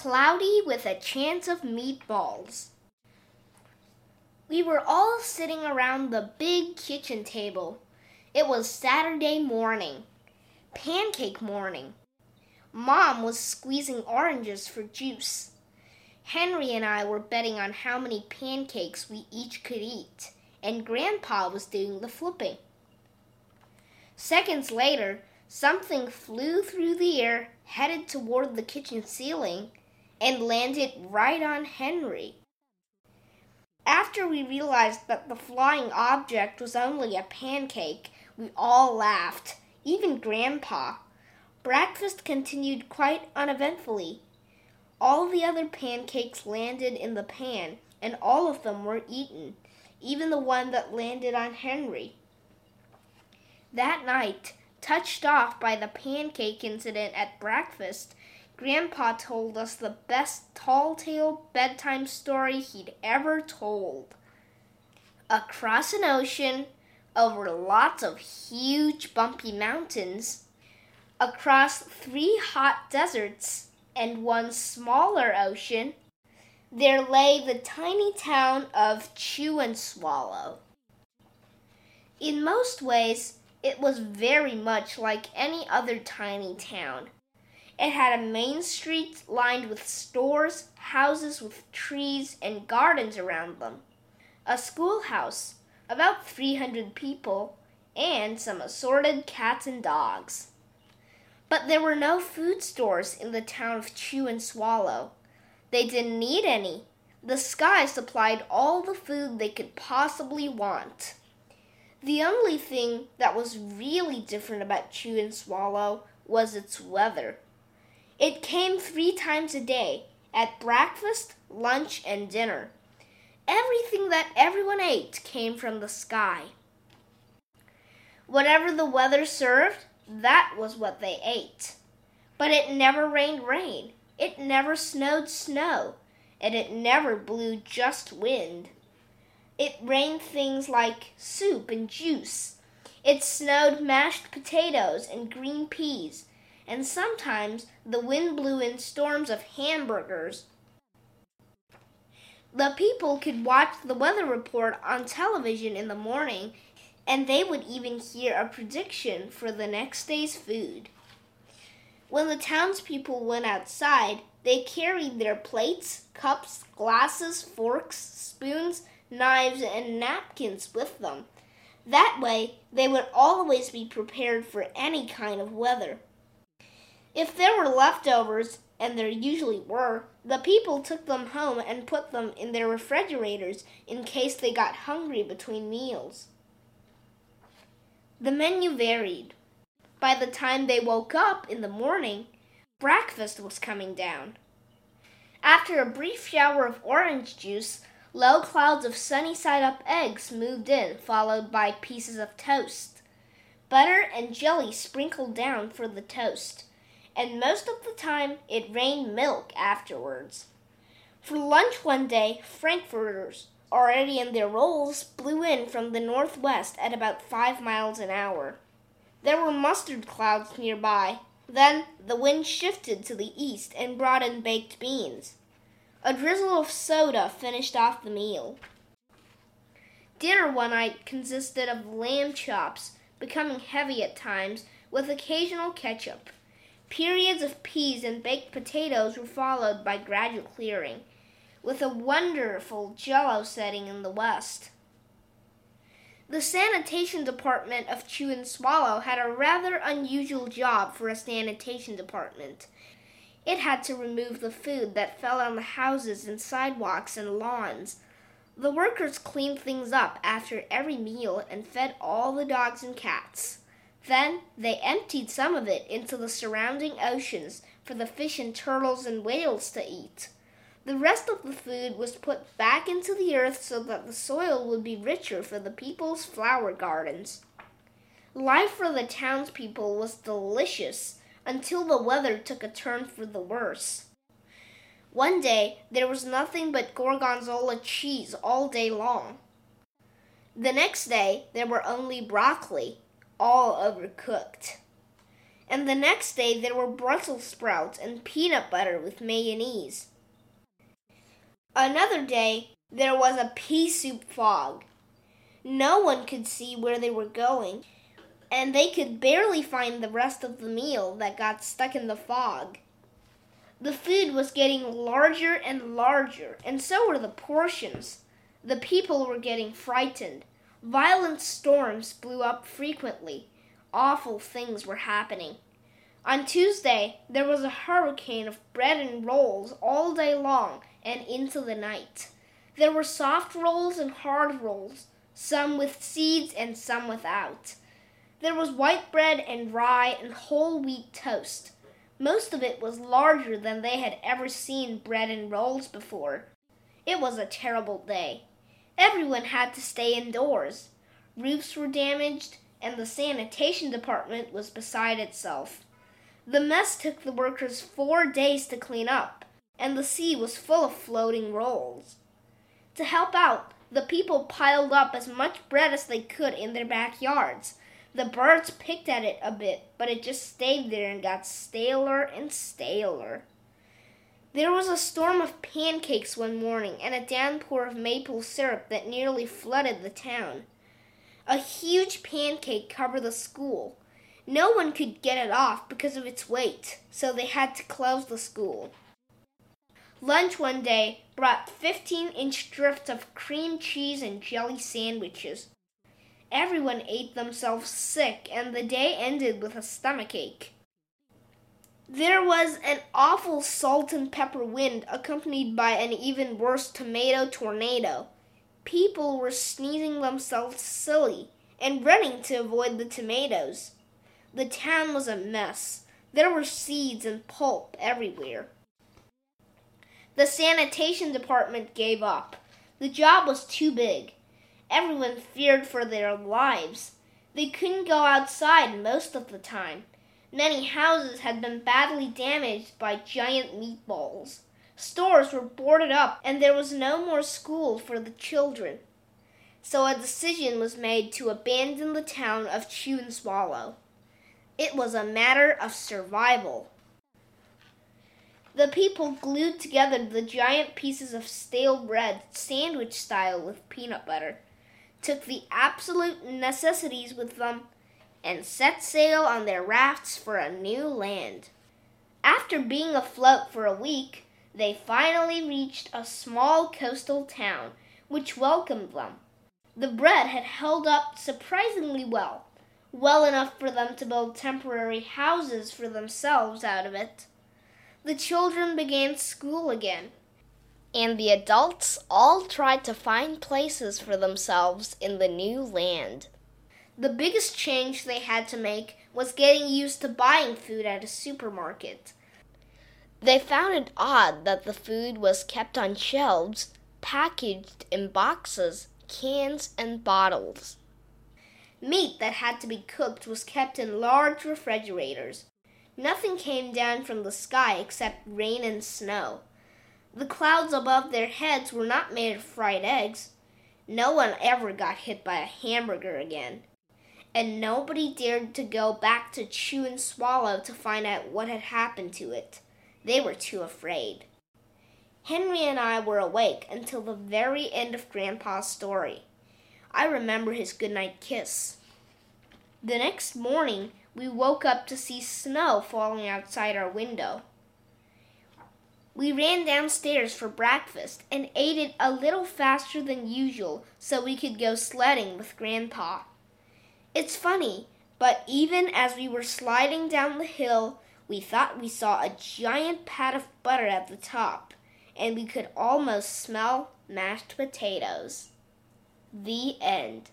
Cloudy with a chance of meatballs. We were all sitting around the big kitchen table. It was Saturday morning, pancake morning. Mom was squeezing oranges for juice. Henry and I were betting on how many pancakes we each could eat, and Grandpa was doing the flipping. Seconds later, something flew through the air, headed toward the kitchen ceiling, and landed right on Henry. After we realized that the flying object was only a pancake, we all laughed, even Grandpa. Breakfast continued quite uneventfully. All the other pancakes landed in the pan, and all of them were eaten, even the one that landed on Henry. That night, touched off by the pancake incident at breakfast, Grandpa told us the best tall tale bedtime story he'd ever told. Across an ocean, over lots of huge bumpy mountains, across three hot deserts and one smaller ocean, there lay the tiny town of Chew and Swallow. In most ways, it was very much like any other tiny town. It had a main street lined with stores, houses with trees, and gardens around them, a schoolhouse, about 300 people, and some assorted cats and dogs. But there were no food stores in the town of Chew and Swallow. They didn't need any. The sky supplied all the food they could possibly want. The only thing that was really different about Chew and Swallow was its weather. It came three times a day at breakfast, lunch, and dinner. Everything that everyone ate came from the sky. Whatever the weather served, that was what they ate. But it never rained rain, it never snowed snow, and it never blew just wind. It rained things like soup and juice. It snowed mashed potatoes and green peas and sometimes the wind blew in storms of hamburgers. The people could watch the weather report on television in the morning, and they would even hear a prediction for the next day's food. When the townspeople went outside, they carried their plates, cups, glasses, forks, spoons, knives, and napkins with them. That way, they would always be prepared for any kind of weather. If there were leftovers, and there usually were, the people took them home and put them in their refrigerators in case they got hungry between meals. The menu varied. By the time they woke up in the morning, breakfast was coming down. After a brief shower of orange juice, low clouds of sunny side up eggs moved in, followed by pieces of toast. Butter and jelly sprinkled down for the toast and most of the time it rained milk afterwards. For lunch one day, frankfurters, already in their rolls, blew in from the northwest at about five miles an hour. There were mustard clouds nearby. Then the wind shifted to the east and brought in baked beans. A drizzle of soda finished off the meal. Dinner one night consisted of lamb chops, becoming heavy at times, with occasional ketchup. Periods of peas and baked potatoes were followed by gradual clearing, with a wonderful jello setting in the west. The sanitation department of Chew and Swallow had a rather unusual job for a sanitation department. It had to remove the food that fell on the houses and sidewalks and lawns. The workers cleaned things up after every meal and fed all the dogs and cats. Then they emptied some of it into the surrounding oceans for the fish and turtles and whales to eat. The rest of the food was put back into the earth so that the soil would be richer for the people's flower gardens. Life for the townspeople was delicious until the weather took a turn for the worse. One day there was nothing but gorgonzola cheese all day long. The next day there were only broccoli, all overcooked. And the next day there were Brussels sprouts and peanut butter with mayonnaise. Another day there was a pea soup fog. No one could see where they were going, and they could barely find the rest of the meal that got stuck in the fog. The food was getting larger and larger, and so were the portions. The people were getting frightened. Violent storms blew up frequently. Awful things were happening. On Tuesday, there was a hurricane of bread and rolls all day long and into the night. There were soft rolls and hard rolls, some with seeds and some without. There was white bread and rye and whole wheat toast. Most of it was larger than they had ever seen bread and rolls before. It was a terrible day. Everyone had to stay indoors. Roofs were damaged, and the sanitation department was beside itself. The mess took the workers four days to clean up, and the sea was full of floating rolls. To help out, the people piled up as much bread as they could in their backyards. The birds picked at it a bit, but it just stayed there and got staler and staler. There was a storm of pancakes one morning and a downpour of maple syrup that nearly flooded the town. A huge pancake covered the school. No one could get it off because of its weight, so they had to close the school. Lunch one day brought 15 inch drifts of cream cheese and jelly sandwiches. Everyone ate themselves sick, and the day ended with a stomachache. There was an awful salt and pepper wind accompanied by an even worse tomato tornado. People were sneezing themselves silly and running to avoid the tomatoes. The town was a mess. There were seeds and pulp everywhere. The sanitation department gave up. The job was too big. Everyone feared for their lives. They couldn't go outside most of the time. Many houses had been badly damaged by giant meatballs. Stores were boarded up, and there was no more school for the children. So a decision was made to abandon the town of Chew and Swallow. It was a matter of survival. The people glued together the giant pieces of stale bread, sandwich style, with peanut butter, took the absolute necessities with them, and set sail on their rafts for a new land. After being afloat for a week, they finally reached a small coastal town which welcomed them. The bread had held up surprisingly well, well enough for them to build temporary houses for themselves out of it. The children began school again, and the adults all tried to find places for themselves in the new land. The biggest change they had to make was getting used to buying food at a supermarket. They found it odd that the food was kept on shelves, packaged in boxes, cans, and bottles. Meat that had to be cooked was kept in large refrigerators. Nothing came down from the sky except rain and snow. The clouds above their heads were not made of fried eggs. No one ever got hit by a hamburger again and nobody dared to go back to Chew and Swallow to find out what had happened to it. They were too afraid. Henry and I were awake until the very end of Grandpa's story. I remember his goodnight kiss. The next morning, we woke up to see snow falling outside our window. We ran downstairs for breakfast and ate it a little faster than usual so we could go sledding with Grandpa. It's funny, but even as we were sliding down the hill, we thought we saw a giant pat of butter at the top, and we could almost smell mashed potatoes. The end.